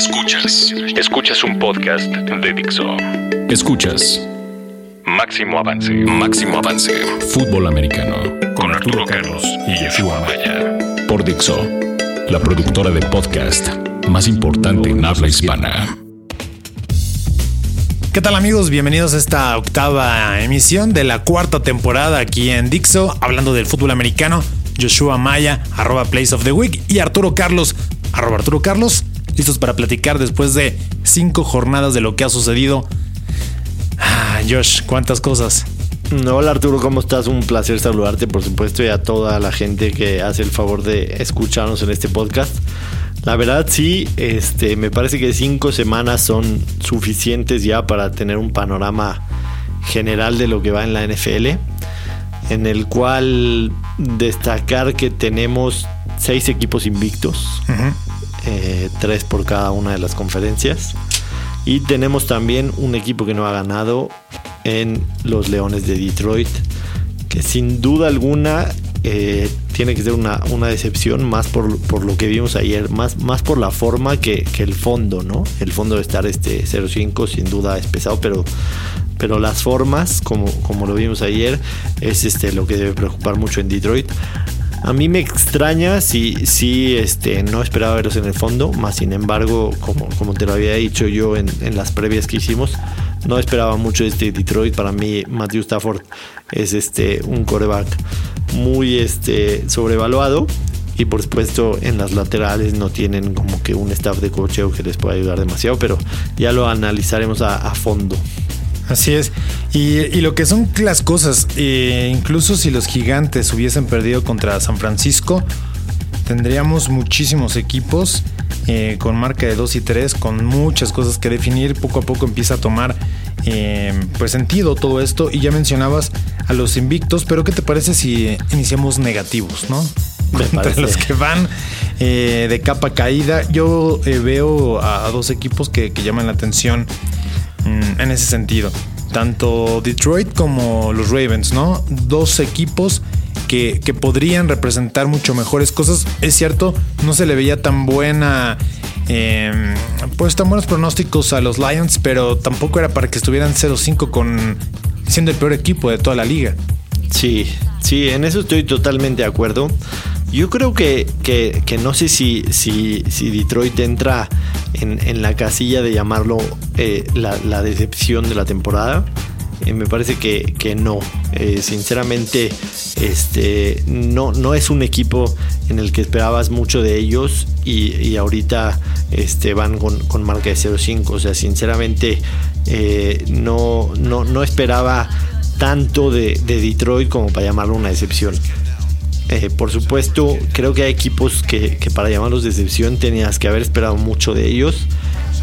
Escuchas. Escuchas un podcast de Dixo. Escuchas. Máximo avance. Máximo avance. Fútbol americano. Con Arturo Carlos y Yeshua Maya. Por Dixo. La productora de podcast más importante en habla hispana. ¿Qué tal amigos? Bienvenidos a esta octava emisión de la cuarta temporada aquí en Dixo, hablando del fútbol americano. Joshua Maya, arroba Place of the Week, y Arturo Carlos, arroba Arturo Carlos, listos para platicar después de cinco jornadas de lo que ha sucedido. Ah, Josh, cuántas cosas. Hola Arturo, ¿cómo estás? Un placer saludarte, por supuesto, y a toda la gente que hace el favor de escucharnos en este podcast. La verdad sí, este, me parece que cinco semanas son suficientes ya para tener un panorama general de lo que va en la NFL, en el cual destacar que tenemos seis equipos invictos, eh, tres por cada una de las conferencias, y tenemos también un equipo que no ha ganado en los Leones de Detroit, que sin duda alguna eh, tiene que ser una, una decepción más por, por, lo que vimos ayer, más, más por la forma que, que el fondo, ¿no? El fondo de estar este 0-5 sin duda es pesado, pero, pero las formas, como, como lo vimos ayer, es este, lo que debe preocupar mucho en Detroit. A mí me extraña si, este, no esperaba verlos en el fondo, más sin embargo, como, como te lo había dicho yo en, en las previas que hicimos, no esperaba mucho este Detroit. Para mí, Matthew Stafford es este, un coreback muy este, sobrevaluado. Y por supuesto en las laterales no tienen como que un staff de cocheo que les pueda ayudar demasiado, pero ya lo analizaremos a fondo. Así es. Y, y, lo que son las cosas, eh, incluso si los gigantes hubiesen perdido contra San Francisco, tendríamos muchísimos equipos eh, con marca de 2 y 3, con muchas cosas que definir. Poco a poco empieza a tomar eh, pues sentido todo esto. Y ya mencionabas a los invictos, pero ¿qué te parece si iniciamos negativos, no? Entre los que van eh, de capa caída, yo eh, veo a, a, dos equipos que, que llaman la atención en ese sentido. Tanto Detroit como los Ravens, ¿no? Dos equipos que, que, podrían representar mucho mejores cosas. Es cierto, no se le veía tan buena, eh, pues tan buenos pronósticos a los Lions, pero tampoco era para que estuvieran 0-5 con siendo el peor equipo de toda la liga. Sí, sí, en eso estoy totalmente de acuerdo. Yo creo que, que, que no sé si, si, si, Detroit entra en, en, la casilla de llamarlo eh, la, decepción de la temporada. Eh, me parece que, que no. Eh, sinceramente, este, no, no es un equipo en el que esperabas mucho de ellos y, y ahorita este, van con, con marca de 0-5. O sea, sinceramente, no, no, no esperaba tanto de, de, Detroit como para llamarlo una decepción. Eh, por supuesto, creo que hay equipos que, para llamarlos decepción tenías que haber esperado mucho de ellos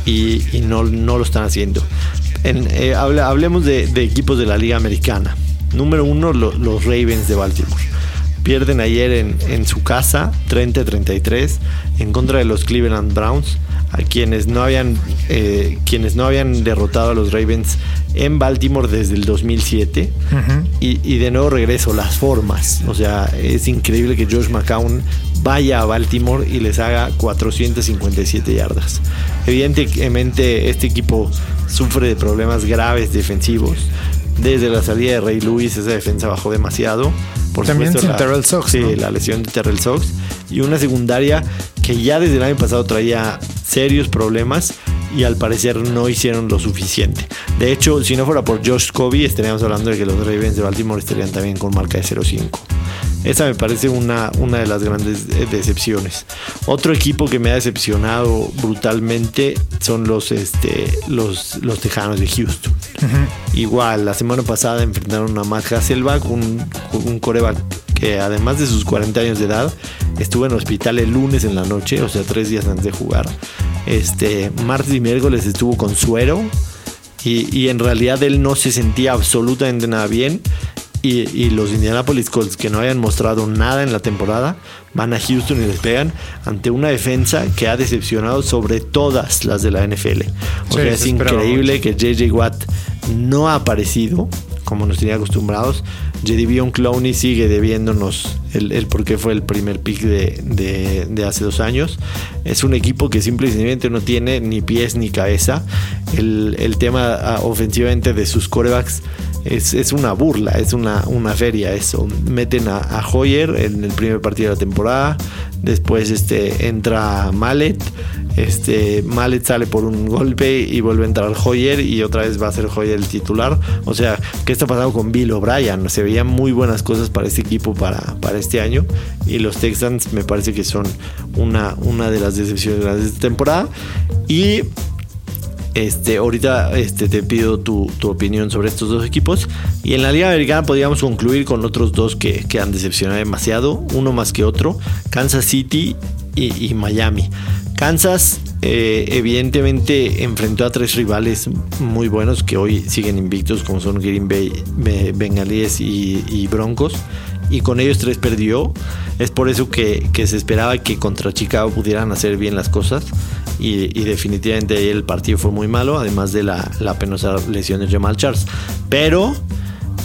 y, no, lo están haciendo. En, eh, hable, hablemos de, equipos de la Liga Americana. Número uno, lo, los Ravens de Baltimore. Pierden ayer en, en su casa 30-33 en contra de los Cleveland Browns a quienes no habían eh, quienes no habían derrotado a los Ravens en Baltimore desde el 2007 uh -huh. y, y, de nuevo regreso las formas. O sea es increíble que Josh McCown vaya a Baltimore y les haga 457 yardas. Evidentemente este equipo sufre de problemas graves defensivos desde la salida de Ray Lewis esa defensa bajó demasiado por también supuesto, sin la, Terrell Sox sí, ¿no? la lesión de Terrell Sox y una secundaria que ya desde el año pasado traía serios problemas y al parecer no hicieron lo suficiente. De hecho, si no fuera por Josh Kobe, estaríamos hablando de que los Ravens de Baltimore estarían también con marca de 0-5. Esa me parece una, una de las grandes decepciones. Otro equipo que me ha decepcionado brutalmente son los, este, los, los Tejanos de Houston. Uh -huh. Igual, la semana pasada enfrentaron a Matt Hasselback, un, un coreback que además de sus 40 años de edad, estuvo en el hospital el lunes en la noche, o sea, tres días antes de jugar. Este, martes y miércoles estuvo con suero y, y en realidad él no se sentía absolutamente nada bien. Y, y, los Indianapolis Colts que no hayan mostrado nada en la temporada van a Houston y les pegan ante una defensa que ha decepcionado sobre todas las de la NFL. O sí, sea, es increíble mucho. que JJ Watt no ha aparecido como nos tenía acostumbrados. Jedivion Clowney sigue debiéndonos el, el por qué fue el primer pick de, de, hace dos años. Es un equipo que simplemente no tiene ni pies ni cabeza. El, el tema ah, ofensivamente de sus corebacks es, una burla, es una, una feria eso. Meten a, a, Hoyer en el primer partido de la temporada, después este, entra Mallet, este, Mallet sale por un golpe y vuelve a entrar Hoyer y otra vez va a ser Hoyer el titular. O sea, ¿qué está pasando con Bill O'Brien? Se veían muy buenas cosas para este equipo para, para este año y los Texans me parece que son una, una de las decepciones de esta temporada. Y este, ahorita este, te pido tu, opinión sobre estos dos equipos. Y en la Liga Americana podríamos concluir con otros dos que, han decepcionado demasiado, uno más que otro, Kansas City y, Miami. Kansas eh, evidentemente enfrentó a tres rivales muy buenos que hoy siguen invictos como son Green Bay, Bengalíes y Broncos y con ellos tres perdió. Es por eso que, se esperaba que contra Chicago pudieran hacer bien las cosas. Y, definitivamente el partido fue muy malo, además de la, la penosa lesión de Jamal Charles. Pero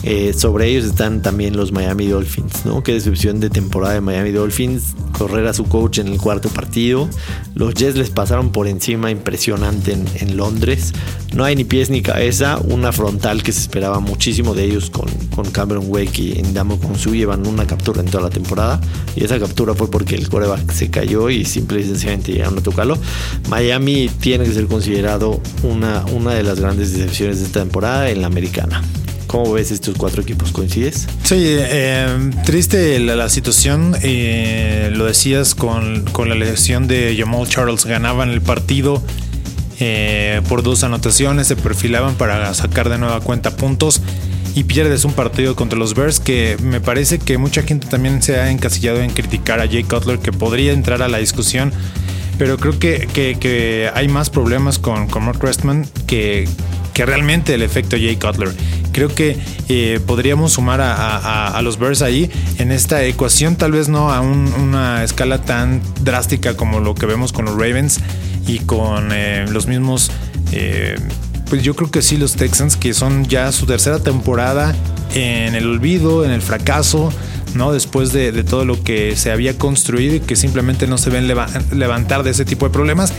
eh, sobre ellos están también los Miami Dolphins, ¿no? Qué decepción de temporada de Miami Dolphins. Correr a su coach en el cuarto partido. Los Jets les pasaron por encima impresionante en, Londres. No hay ni pies ni cabeza. Una frontal que se esperaba muchísimo de ellos con, con Cameron Wake y Ndamo Konsu llevan una captura en toda la temporada. Y esa captura fue porque el coreback se cayó y simple y sencillamente llegaron a tocarlo. Miami tiene que ser considerado una, una de las grandes decepciones de esta temporada en la americana. ¿Cómo ves estos cuatro equipos? ¿Coincides? Sí, eh, triste la, situación. Eh, lo decías con, la elección de Jamal Charles. Ganaban el partido eh, por dos anotaciones, se perfilaban para sacar de nueva cuenta puntos y pierdes un partido contra los Bears que me parece que mucha gente también se ha encasillado en criticar a Jay Cutler que podría entrar a la discusión pero creo que, hay más problemas con, con Mark Restman que, que realmente el efecto Jay Cutler. Creo que eh, podríamos sumar a, los Bears ahí en esta ecuación, tal vez no a una escala tan drástica como lo que vemos con los Ravens y con eh, los mismos, eh, pues yo creo que sí, los Texans, que son ya su tercera temporada en el olvido, en el fracaso. ¿no? Después de, de todo lo que se había construido y que simplemente no se ven levantar de ese tipo de problemas,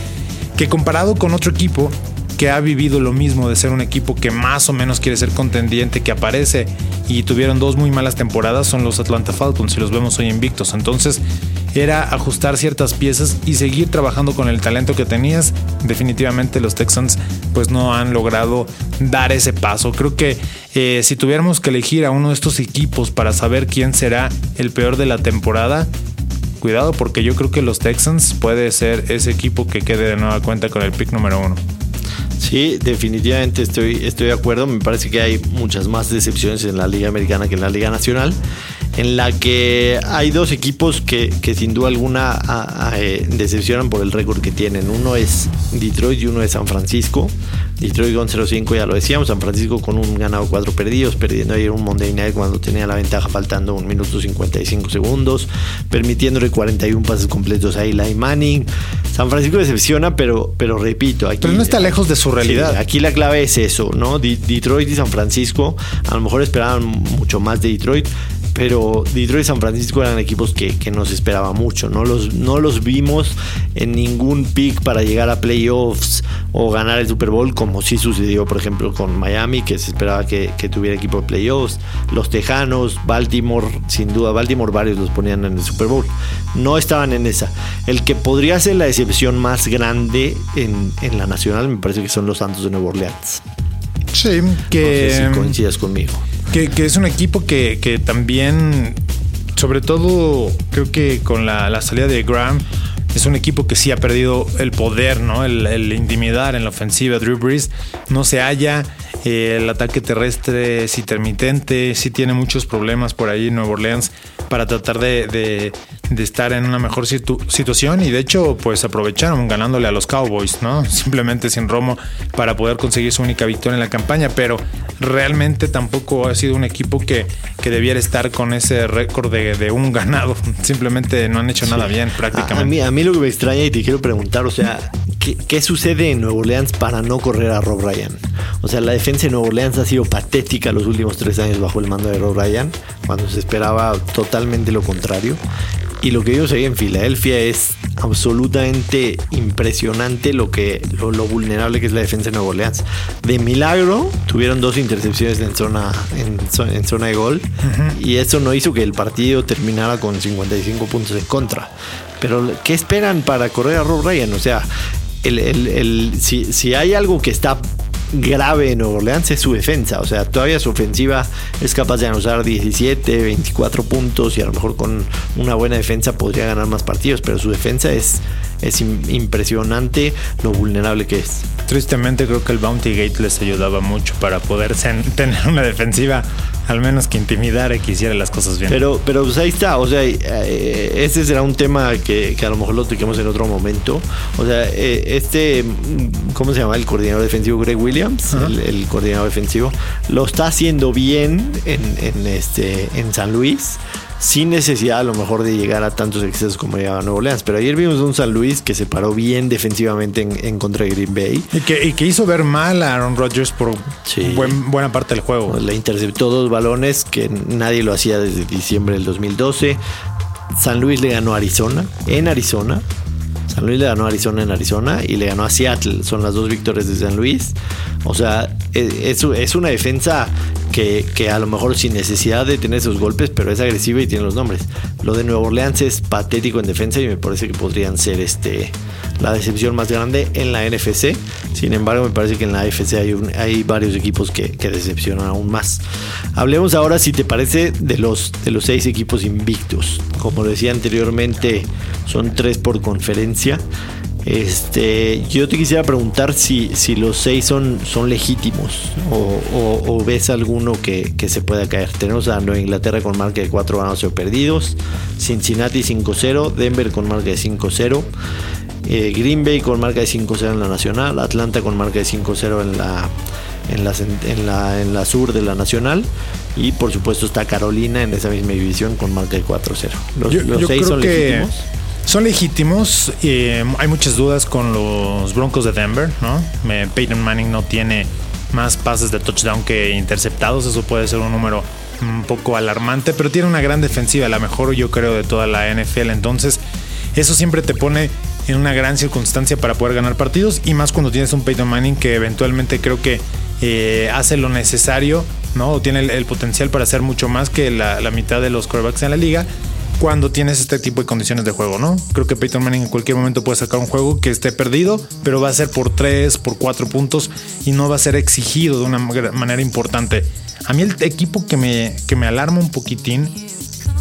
que comparado con otro equipo que ha vivido lo mismo de ser un equipo que más o menos quiere ser contendiente, que aparece y tuvieron dos muy malas temporadas, son los Atlanta Falcons y los vemos hoy invictos. Entonces era ajustar ciertas piezas y seguir trabajando con el talento que tenías. Definitivamente los Texans pues no han logrado dar ese paso. Creo que eh, si tuviéramos que elegir a uno de estos equipos para saber quién será el peor de la temporada, cuidado porque yo creo que los Texans puede ser ese equipo que quede de nueva cuenta con el pick número uno. Sí, definitivamente estoy, estoy de acuerdo. Me parece que hay muchas más decepciones en la Liga Americana que en la Liga Nacional en la que hay dos equipos que, sin duda alguna eh, decepcionan por el récord que tienen. Uno es Detroit y uno es San Francisco. Detroit con 0-5, ya lo decíamos. San Francisco con un ganado, cuatro perdidos, perdiendo ayer un Monday Night cuando tenía la ventaja faltando un minuto 55 segundos, permitiéndole 41 pases completos a Eli Manning. San Francisco decepciona, pero, pero repito, aquí. Pero no está lejos de su realidad. aquí la clave es eso, ¿no? Detroit y San Francisco a lo mejor esperaban mucho más de Detroit pero Detroit y San Francisco eran equipos que, que nos esperaba mucho. No los, no los vimos en ningún pick para llegar a playoffs o ganar el Super Bowl, como sí sucedió, por ejemplo, con Miami, que se esperaba que, tuviera equipo de playoffs. Los Tejanos, Baltimore, sin duda, Baltimore varios los ponían en el Super Bowl. No estaban en esa. El que podría ser la excepción más grande en, en la nacional, me parece que son los Santos de Nueva Orleans. Sí, que. No sé si coincidas conmigo. Que, es un equipo que, también, sobre todo, creo que con la, salida de Graham, es un equipo que sí ha perdido el poder, ¿no? El, intimidar en la ofensiva. Drew Brees no se halla. Eh, el ataque terrestre es intermitente. Sí tiene muchos problemas por ahí en Nueva Orleans para tratar de, estar en una mejor situación y de hecho pues aprovecharon ganándole a los Cowboys, ¿no? Simplemente sin Romo para poder conseguir su única victoria en la campaña, pero realmente tampoco ha sido un equipo que, que debiera estar con ese récord de, un ganado. Simplemente no han hecho nada bien prácticamente. A, mí, a mí lo que me extraña y te quiero preguntar, o sea, ¿qué, ¿qué, sucede en Nueva Orleans para no correr a Rob Ryan? O sea, la defensa de Nueva Orleans ha sido patética los últimos tres años bajo el mando de Rob Ryan, cuando se esperaba totalmente lo contrario. Y lo que vimos ahí en Filadelfia es absolutamente impresionante lo que lo, vulnerable que es la defensa de Nueva Orleans. De milagro tuvieron dos intercepciones en zona en, zona de gol y eso no hizo que el partido terminara con 55 puntos en contra. Pero ¿qué esperan para correr a Rob Ryan? O sea, si hay algo que está grave en Nueva Orleans es su defensa. O sea, todavía su ofensiva es capaz de anotar 17, 24 puntos y a lo mejor con una buena defensa podría ganar más partidos, pero su defensa es, es impresionante lo vulnerable que es. Tristemente creo que el Bounty Gate les ayudaba mucho para poder tener una defensiva al menos que intimidara y que hiciera las cosas bien. Pero, pero pues ahí está, o sea, este será un tema que, a lo mejor lo toquemos en otro momento. O sea, eh, este, ¿cómo se llama? El coordinador defensivo Greg Williams, el, coordinador defensivo, lo está haciendo bien en, en, este, en San Luis sin necesidad a lo mejor de llegar a tantos excesos como llegaba a Nuevo Orleans. Pero ayer vimos un San Luis que se paró bien defensivamente en, contra de Green Bay. Y que, hizo ver mal a Aaron Rodgers por buena parte del juego. Le interceptó dos balones que nadie lo hacía desde diciembre del 2012. San Luis le ganó a Arizona, en Arizona. San Luis le ganó a Arizona en Arizona y le ganó a Seattle. Son las dos victorias de San Luis. O sea, e, es, una defensa que, a lo mejor sin necesidad de tener esos golpes, pero es agresiva y tiene los nombres. Lo de Nueva Orleans es patético en defensa y me parece que podrían ser este la decepción más grande en la NFC. Sin embargo, me parece que en la AFC hay, hay varios equipos que, decepcionan aún más. Hablemos ahora, si te parece, de los, de los seis equipos invictos. Como decía anteriormente, son tres por conferencia. Este, yo te quisiera preguntar si, si los seis son, son legítimos o, ves alguno que, se pueda caer. Tenemos a Nueva Inglaterra con marca de 4 ganados o perdidos, Cincinnati 5-0, Denver con marca de 5-0, eh, Green Bay con marca de 5-0 en la nacional, Atlanta con marca de 5-0 en la, en, la, en, la, sur de la nacional y por supuesto está Carolina en esa misma división con marca de 4-0. Los, seis son legítimos. Son legítimos. Eh, hay muchas dudas con los Broncos de Denver, ¿no? Peyton Manning no tiene más pases de touchdown que interceptados. Eso puede ser un número un poco alarmante, pero tiene una gran defensiva, la mejor yo creo de toda la NFL. Entonces, eso siempre te pone en una gran circunstancia para poder ganar partidos y más cuando tienes un Peyton Manning que eventualmente creo que eh, hace lo necesario, ¿no? O tiene el, potencial para hacer mucho más que la, la mitad de los quarterbacks en la liga cuando tienes este tipo de condiciones de juego, ¿no? Creo que Peyton Manning en cualquier momento puede sacar un juego que esté perdido, pero va a ser por 3, por 4 puntos y no va a ser exigido de una manera importante. A mí el equipo que me, que me alarma un poquitín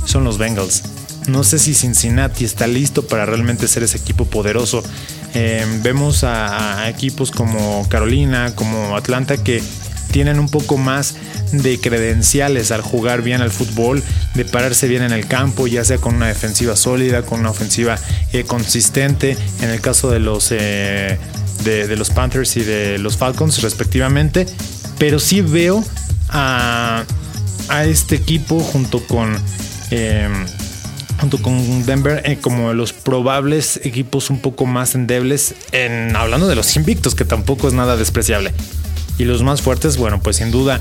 son los Bengals. No sé si Cincinnati está listo para realmente ser ese equipo poderoso. Em, vemos a, equipos como Carolina, como Atlanta, que tienen un poco más de credenciales al jugar bien al fútbol, de pararse bien en el campo, ya sea con una defensiva sólida, con una ofensiva eh, consistente. En el caso de los, eh, de, los Panthers y de los Falcons, respectivamente. Pero sí veo a, este equipo junto con. Em, junto con Denver eh, como los probables equipos un poco más endebles en hablando de los invictos que tampoco es nada despreciable y los más fuertes bueno pues sin duda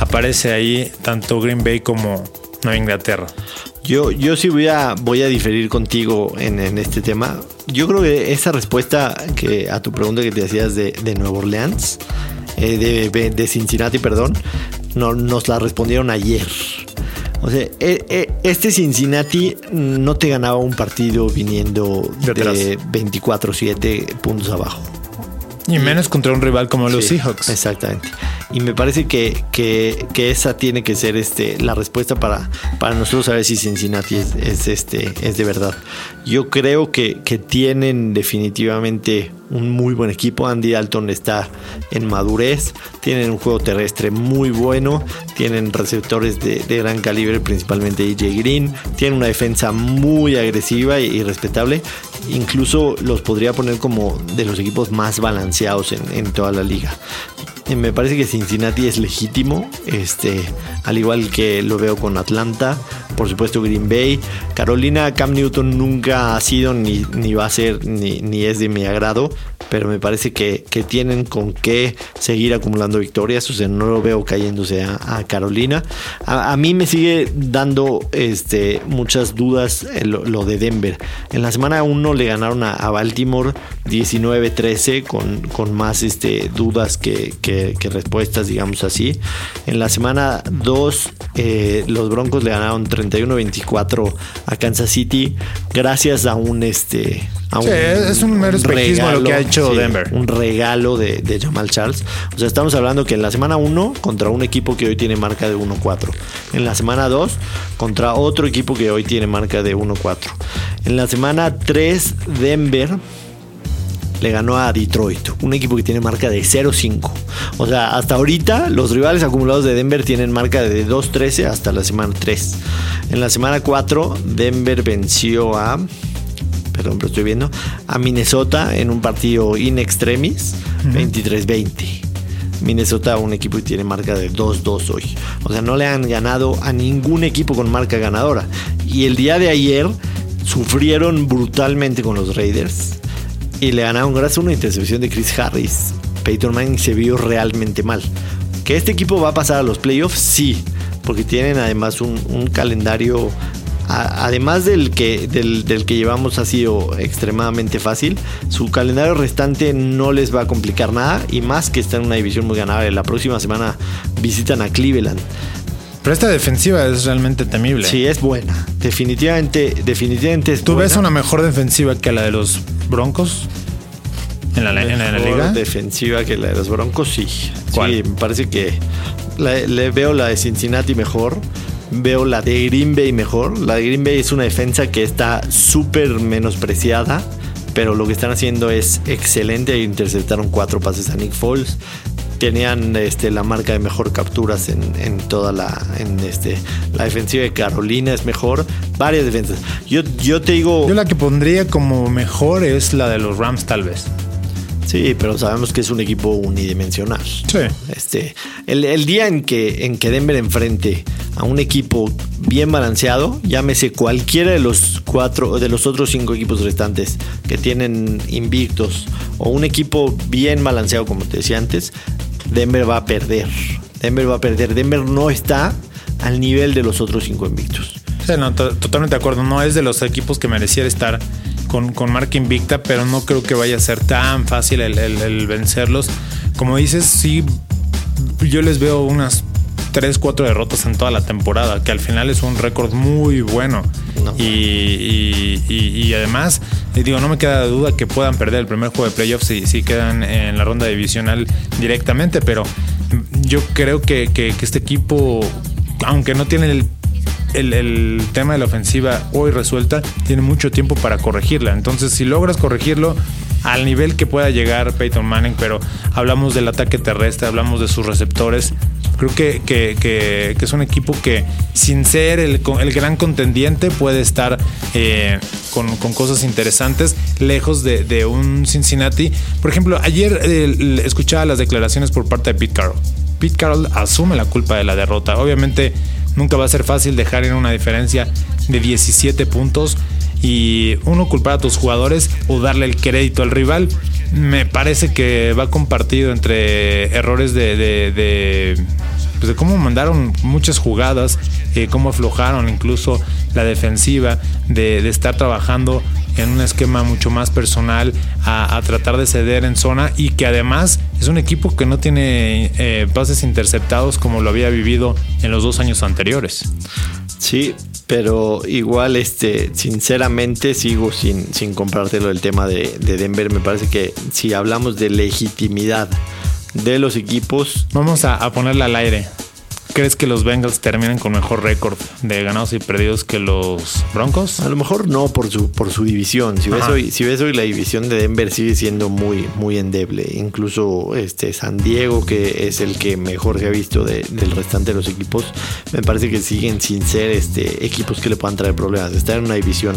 aparece ahí tanto Green Bay como Nueva Inglaterra. Yo, yo sí voy a, voy a diferir contigo en, este tema. Yo creo que esa respuesta que a tu pregunta que te hacías de, de Nueva Orleans, eh, de, de, Cincinnati, perdón, no, nos la respondieron ayer. O sea, eh, eh, este Cincinnati no te ganaba un partido viniendo de 24-7 puntos abajo. Y menos contra un rival como los Seahawks. Exactamente. Y me parece que, que, que, esa tiene que ser este, la respuesta para, para nosotros saber si Cincinnati es, este, es de verdad. Yo creo que, que tienen definitivamente un muy buen equipo. Andy Dalton está en madurez. Tienen un juego terrestre muy bueno. Tienen receptores de, gran calibre, principalmente AJ Green. Tienen una defensa muy agresiva y, respetable. Incluso los podría poner como de los equipos más balanceados en toda la liga me parece que Cincinnati es legítimo, este, al igual que lo veo con Atlanta, por supuesto Green Bay. Carolina, Cam Newton nunca ha sido ni, ni va a ser ni, ni es de mi agrado pero me parece que, tienen con qué seguir acumulando victorias, o sea, no lo veo cayéndose a, Carolina. A, mí me sigue dando este, muchas dudas lo, de Denver. En la semana 1 le ganaron a, Baltimore 19-13 con, con, más este, dudas que, respuestas, digamos así. En la semana 2 eh, los Broncos le ganaron 31-24 a Kansas City gracias a un... Este, es un mero espejismo lo que ha hecho Denver. Un regalo de, Jamal Charles. O sea, estamos hablando que en la semana 1 contra un equipo que hoy tiene marca de 1-4. En la semana 2 contra otro equipo que hoy tiene marca de 1-4. En la semana 3 Denver le ganó a Detroit, un equipo que tiene marca de 0-5. O sea, hasta ahorita los rivales acumulados de Denver tienen marca de 2-13 hasta la semana 3. En la semana 4, Denver venció a perdón, pero estoy viendo, a Minnesota en un partido in extremis, 23-20. Minnesota, un equipo que tiene marca de 2-2 hoy. O sea, no le han ganado a ningún equipo con marca ganadora. Y el día de ayer sufrieron brutalmente con los Raiders y le ganaron gracias a una intercepción de Chris Harris. Peyton Manning se vio realmente mal. ¿Que este equipo va a pasar a los playoffs? Sí, porque tienen además un, calendario además del que, del, que llevamos ha sido extremadamente fácil, su calendario restante no les va a complicar nada y más que está en una división muy ganable. La próxima semana visitan a Cleveland. Pero esta defensiva es realmente temible. Sí, es buena. Definitivamente, definitivamente es ¿Tú ves una mejor defensiva que la de los Broncos? ¿En la, en la liga? defensiva que la de los Broncos, sí. Sí, me parece que le veo la de Cincinnati mejor veo la de Green Bay mejor. La de Green Bay es una defensa que está súper menospreciada, pero lo que están haciendo es excelente. Interceptaron cuatro pases a Nick Foles. Tenían este, la marca de mejor capturas en, toda la. En este, la defensiva de Carolina es mejor. Varias defensas. Yo, yo te digo. Yo la que pondría como mejor es la de los Rams, tal vez. Sí, pero sabemos que es un equipo unidimensional. Sí. Este, el, día en que, en que Denver enfrente a un equipo bien balanceado, llámese cualquiera de los cuatro, de los otros cinco equipos restantes que tienen invictos, o un equipo bien balanceado, como te decía antes, Denver va a perder. Denver va a perder. Denver no está al nivel de los otros cinco invictos. Totalmente de acuerdo. No es de los equipos que mereciera estar con, con marca invicta, pero no creo que vaya a ser tan fácil el, vencerlos. Como dices, sí, yo les veo unas 3, 4 derrotas en toda la temporada, que al final es un récord muy bueno. Y, y, además, eh, digo, no me queda duda que puedan perder el primer juego de playoffs si, si quedan en la ronda divisional directamente, pero yo creo que, que este equipo, aunque no tiene el el, tema de la ofensiva hoy resuelta, tiene mucho tiempo para corregirla. Entonces, si logras corregirlo al nivel que pueda llegar Peyton Manning, pero hablamos del ataque terrestre, hablamos de sus receptores, creo que, que, es un equipo que sin ser el, el gran contendiente puede estar eh, con, cosas interesantes lejos de, un Cincinnati. Por ejemplo, ayer eh, escuchaba las declaraciones por parte de Pete Carroll. Pete Carroll asume la culpa de la derrota. Obviamente Nunca va a ser fácil dejar en una diferencia de 17 puntos y uno culpar a tus jugadores o darle el crédito al rival. Me parece que va compartido entre errores de, de, pues cómo mandaron muchas jugadas, eh, cómo aflojaron incluso la defensiva, de, de estar trabajando en un esquema mucho más personal a, tratar de ceder en zona y que además es un equipo que no tiene eh, pases interceptados como lo había vivido en los dos años anteriores. Sí, pero igual, este, sinceramente sigo sin, sin comprártelo el tema de, de Denver. Me parece que si hablamos de legitimidad de los equipos. Vamos a, a ponerla al aire. Crees que los Bengals terminen con mejor récord de ganados y perdidos que los Broncos? A lo mejor no por su, por su división. Si ves, hoy, si ves hoy la división de Denver sigue siendo muy, muy endeble. Incluso este San Diego, que es el que mejor se ha visto del restante de los equipos, me parece que siguen sin ser este, equipos que le puedan traer problemas. Está en una división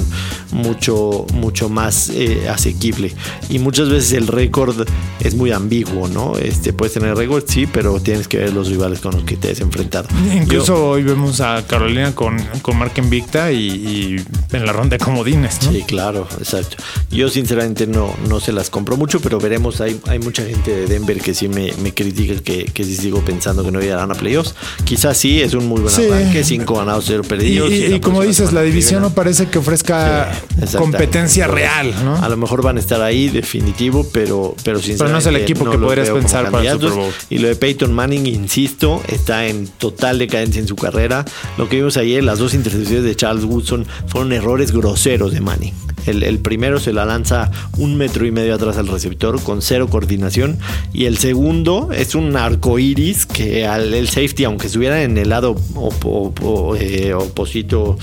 mucho, mucho más eh, asequible. Y muchas veces el récord es muy ambiguo, ¿no? Este, puedes tener récord, sí, pero tienes que ver los rivales con los que te has enfrentado. Incluso hoy vemos a Carolina con, con Mark Invicta y, en la ronda de comodines, ¿no? Sí, claro, exacto. Yo sinceramente no, no se las compro mucho, pero veremos. Hay, hay mucha gente de Denver que sí me, me critica que, que sí sigo pensando que no llegarán a playoffs. Quizás sí, es un muy buen arranque, cinco ganados, cero perdidos. Y, como dices, la división no parece que ofrezca competencia real, ¿no? A lo mejor van a estar ahí, definitivo, pero, pero sinceramente. Pero no es el equipo que podrías pensar para el Super Bowl. Y lo de Peyton Manning, insisto, está en total decadencia en su carrera. Lo que vimos ayer, las dos intercepciones de Charles Woodson fueron errores groseros de Manning. El, primero se la lanza un metro y medio atrás al receptor con cero coordinación. Y el segundo es un arco iris que al el safety, aunque estuviera en el lado eh, oposito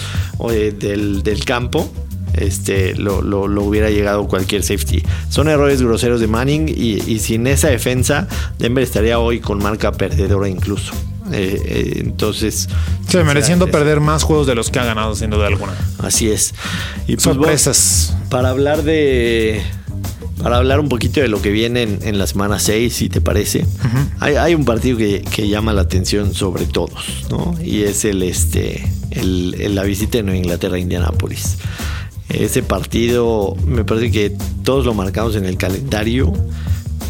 eh, del, del campo, este, lo, hubiera llegado cualquier safety. Son errores groseros de Manning y, sin esa defensa, Denver estaría hoy con marca perdedora incluso. Eh, eh, entonces. Sí, mereciendo perder más juegos de los que ha ganado, sin duda alguna. Así es. Y pues, Sorpresas. para hablar de. Para hablar un poquito de lo que viene en, la semana 6, si te parece, hay, un partido que, llama la atención sobre todos, ¿no? Y es el este el, la visita de Nueva Inglaterra a Indianápolis. Ese partido me parece que todos lo marcamos en el calendario.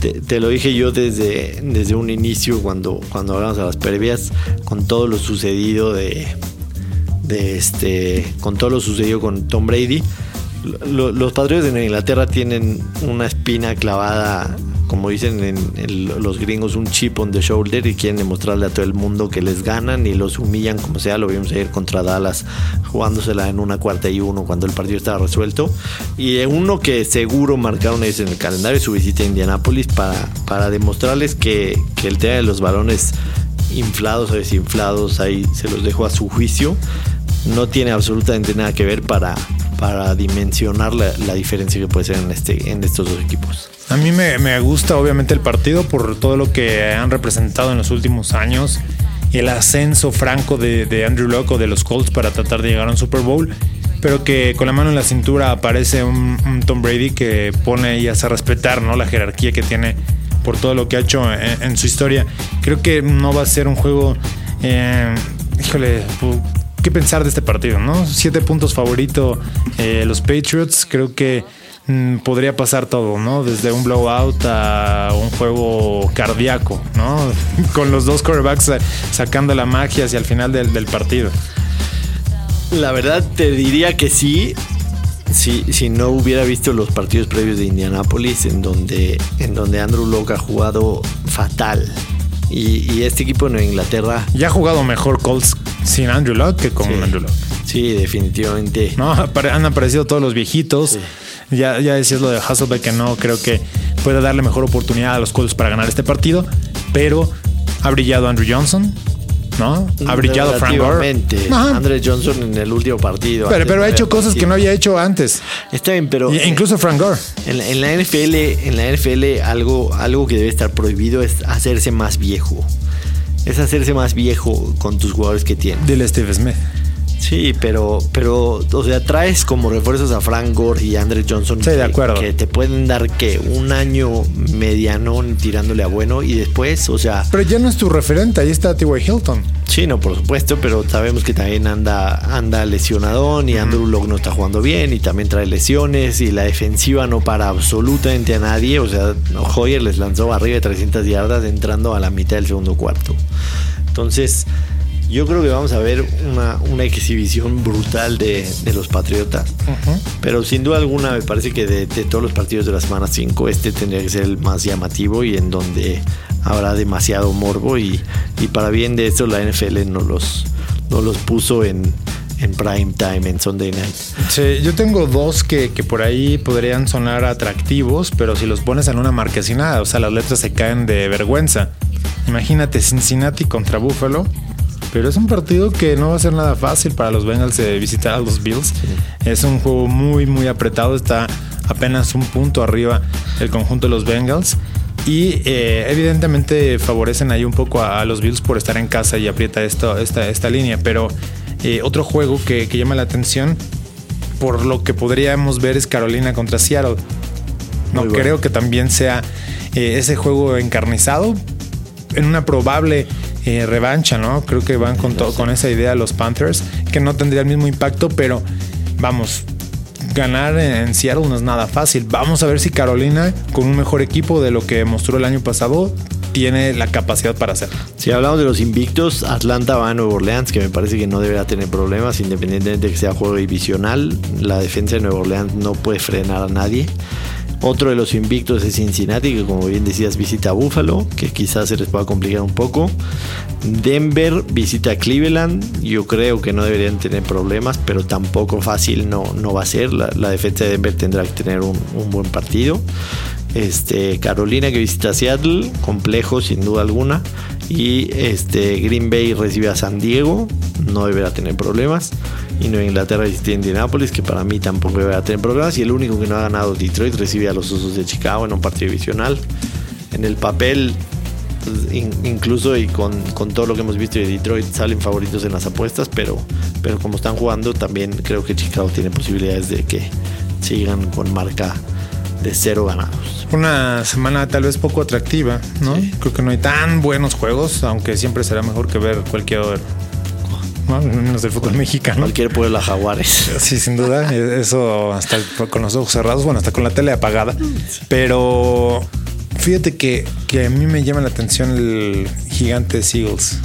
Te, lo dije yo desde, desde un inicio cuando, cuando hablamos de las previas, con todo lo sucedido de, de este, con todo lo sucedido con Tom Brady. los Patriots de Inglaterra tienen una espina clavada como dicen en, los gringos, un chip on the shoulder y quieren demostrarle a todo el mundo que les ganan y los humillan como sea. Lo vimos ayer contra Dallas jugándosela en una cuarta y uno cuando el partido estaba resuelto. Y uno que seguro marcaron es en el calendario su visita a Indianapolis para, para demostrarles que, que el tema de los balones inflados o desinflados ahí se los dejo a su juicio. No tiene absolutamente nada que ver para, para dimensionar la, la diferencia que puede ser en, este, en estos dos equipos. A mí me, gusta obviamente el partido por todo lo que han representado en los últimos años. El ascenso franco de, Andrew Locke o de los Colts para tratar de llegar a un Super Bowl. Pero que con la mano en la cintura aparece un, Tom Brady que pone y hace respetar ¿no? la jerarquía que tiene por todo lo que ha hecho en, su historia. Creo que no va a ser un juego. Eh, híjole, ¿qué pensar de este partido? ¿no? Siete puntos favorito eh, los Patriots. Creo que Mm, podría pasar todo, ¿no? Desde un blowout a un juego cardíaco, ¿no? Con los dos quarterbacks sacando la magia hacia el final del, partido. La verdad te diría que sí, si, si, no hubiera visto los partidos previos de Indianapolis, en donde, en donde Andrew Locke ha jugado fatal. Y, este equipo Nueva Inglaterra. Ya ha jugado mejor Colts sin Andrew Locke que con Andrew Locke. Sí, definitivamente. No, han aparecido todos los viejitos. Ya, ya decías lo de Hasselbeck que no creo que pueda darle mejor oportunidad a los Colts para ganar este partido, pero ha brillado Andrew Johnson, ¿no? Ha brillado Frank Gore. Andrew Johnson en el último partido. Pero, pero ha hecho cosas que no había hecho antes. Está bien, pero. incluso Frank Gore. En la, NFL, en la NFL algo, algo que debe estar prohibido es hacerse más viejo. Es hacerse más viejo con tus jugadores que tienes. Dile Steve Smith. Sí, pero, pero, o sea, traes como refuerzos a Frank Gore y Andre Johnson. Sí, que, de acuerdo. Que te pueden dar que un año mediano tirándole a bueno y después, o sea. Pero ya no es tu referente, ahí está T.Y. Hilton. Sí, no, por supuesto, pero sabemos que también anda, anda lesionadón y Andrew Locke no está jugando bien y también trae lesiones y la defensiva no para absolutamente a nadie. O sea, Hoyer les lanzó arriba de 300 yardas entrando a la mitad del segundo cuarto. Entonces, yo creo que vamos a ver una, exhibición brutal de, los Patriotas. Pero sin duda alguna me parece que de, todos los partidos de la semana 5 este tendría que ser el más llamativo y en donde habrá demasiado morbo y, para bien de esto la NFL no los, no los puso en, en prime time, en Sunday night. Sí, yo tengo dos que, que, por ahí podrían sonar atractivos, pero si los pones en una marquesina, o sea, las letras se caen de vergüenza. Imagínate Cincinnati contra Buffalo Pero es un partido que no va a ser nada fácil para los Bengals de visitar a los Bills. Es un juego muy, muy apretado. Está apenas un punto arriba el conjunto de los Bengals. Y eh, evidentemente favorecen ahí un poco a, los Bills por estar en casa y aprieta esto, esta, esta línea. Pero eh, otro juego que, llama la atención por lo que podríamos ver es Carolina contra Seattle. No creo que también sea eh, ese juego encarnizado en una probable revancha, ¿no? Creo que van con, con esa idea los Panthers, que no tendría el mismo impacto, pero vamos, ganar en Seattle no es nada fácil. Vamos a ver si Carolina, con un mejor equipo de lo que mostró el año pasado, tiene la capacidad para hacer. Si hablamos de los invictos, Atlanta va a Nueva Orleans, que me parece que no deberá tener problemas, independientemente de que sea juego divisional. La defensa de Nueva Orleans no puede frenar a nadie. Otro de los invictos es Cincinnati, que como bien decías visita a Buffalo, que quizás se les pueda complicar un poco. Denver visita a Cleveland, yo creo que no deberían tener problemas, pero tampoco fácil no, no va a ser. La, defensa de Denver tendrá que tener un, buen partido. Este, Carolina que visita Seattle, complejo sin duda alguna. Y este, Green Bay recibe a San Diego, no deberá tener problemas. Y Nueva Inglaterra visita a Indianapolis, que para mí tampoco deberá tener problemas. Y el único que no ha ganado Detroit recibe a los Osos de Chicago en un partido divisional. En el papel, incluso y con, todo lo que hemos visto de Detroit, salen favoritos en las apuestas, pero, pero como están jugando, también creo que Chicago tiene posibilidades de que sigan con marca de cero ganados. Una semana tal vez poco atractiva, ¿no? Creo que no hay tan buenos juegos, aunque siempre será mejor que ver cualquier ¿no? menos del fútbol mexicano. Cualquier pueblo Jaguares. Sí, sin duda. Eso hasta con los ojos cerrados, bueno, hasta con la tele apagada. Pero fíjate que, que a mí me llama la atención el gigante Seagulls.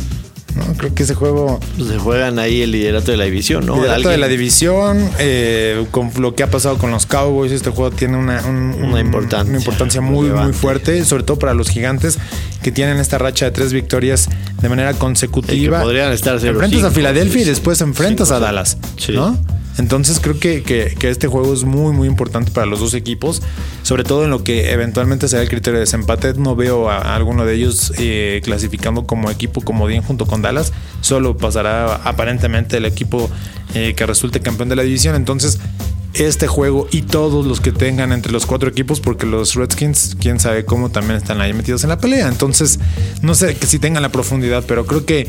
Creo que ese juego. Pues se juegan ahí el liderato de la división, ¿no? Liderato de la división, eh, con lo que ha pasado con los Cowboys, este juego tiene una, una, importancia, una importancia muy, muy fuerte, sobre todo para los gigantes que tienen esta racha de tres victorias de manera consecutiva. podrían estar Enfrentas a Filadelfia y después enfrentas a Dallas, ¿no? Entonces creo que, que, este juego es muy muy importante para los dos equipos, sobre todo en lo que eventualmente será el criterio de desempate. No veo a, alguno de ellos eh, clasificando como equipo como bien junto con Dallas, solo pasará aparentemente el equipo eh, que resulte campeón de la división. Entonces este juego y todos los que tengan entre los cuatro equipos, porque los Redskins, quién sabe cómo también están ahí metidos en la pelea. Entonces, no sé que si tengan la profundidad, pero creo que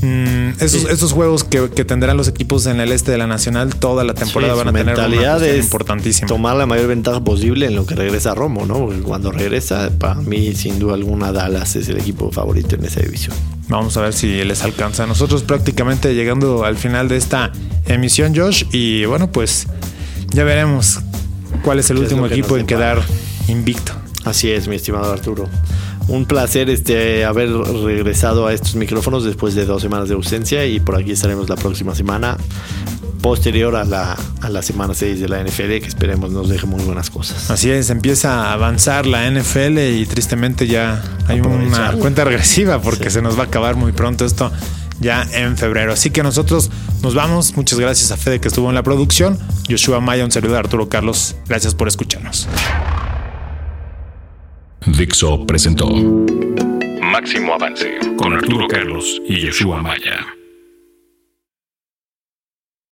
Mm, esos, juegos que, tendrán los equipos en el este de la Nacional toda la temporada van a tener una es importantísima. Tomar la mayor ventaja posible en lo que regresa a Romo, ¿no? Porque cuando regresa, para mí, sin duda alguna, Dallas es el equipo favorito en esa división. Vamos a ver si les alcanza. Nosotros prácticamente llegando al final de esta emisión, Josh, y bueno, pues ya veremos cuál es el último equipo en quedar invicto. Así es, mi estimado Arturo un placer este, haber regresado a estos micrófonos después de dos semanas de ausencia y por aquí estaremos la próxima semana posterior a la, a la semana 6 de la NFL que esperemos nos deje muy buenas cosas. Así es, empieza a avanzar la NFL y tristemente ya hay una cuenta regresiva porque se nos va a acabar muy pronto esto ya en febrero. Así que nosotros nos vamos. Muchas gracias a Fede que estuvo en la producción. Joshua Maya, un saludo a Arturo Carlos. Gracias por escucharnos. Dixo presentó Máximo Avance con Arturo Carlos y Yeshua Maya.